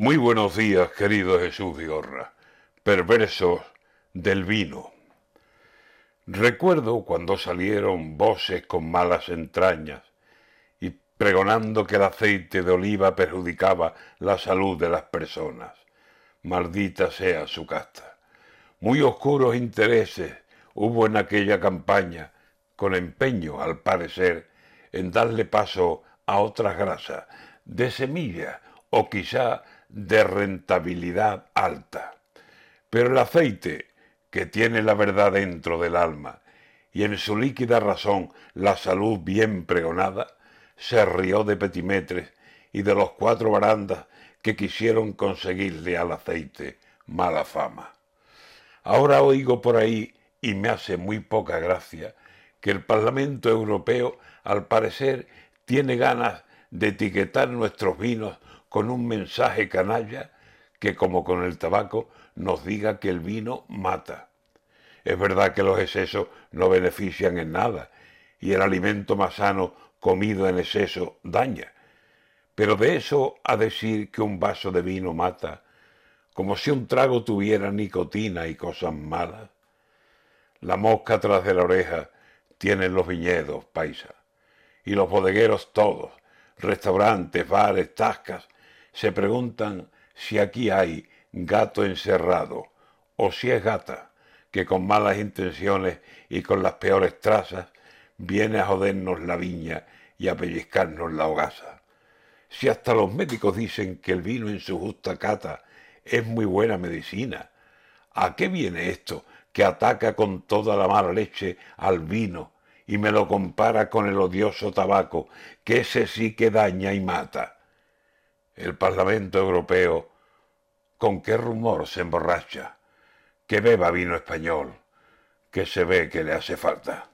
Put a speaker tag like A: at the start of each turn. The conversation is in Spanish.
A: Muy buenos días, querido Jesús Vigorra, perversos del vino. Recuerdo cuando salieron voces con malas entrañas y pregonando que el aceite de oliva perjudicaba la salud de las personas. Maldita sea su casta. Muy oscuros intereses hubo en aquella campaña, con empeño, al parecer, en darle paso a otras grasas, de semilla o quizá de rentabilidad alta. Pero el aceite, que tiene la verdad dentro del alma y en su líquida razón la salud bien pregonada, se rió de Petimetres y de los cuatro barandas que quisieron conseguirle al aceite mala fama. Ahora oigo por ahí, y me hace muy poca gracia, que el Parlamento Europeo, al parecer, tiene ganas de etiquetar nuestros vinos con un mensaje canalla que, como con el tabaco, nos diga que el vino mata. Es verdad que los excesos no benefician en nada y el alimento más sano comido en exceso daña. Pero de eso a decir que un vaso de vino mata, como si un trago tuviera nicotina y cosas malas. La mosca tras de la oreja tienen los viñedos, paisa, y los bodegueros todos, restaurantes, bares, tascas, se preguntan si aquí hay gato encerrado o si es gata que con malas intenciones y con las peores trazas viene a jodernos la viña y a pellizcarnos la hogaza. Si hasta los médicos dicen que el vino en su justa cata es muy buena medicina, ¿a qué viene esto que ataca con toda la mala leche al vino y me lo compara con el odioso tabaco, que ese sí que daña y mata? el Parlamento Europeo, con qué rumor se emborracha, que beba vino español, que se ve que le hace falta.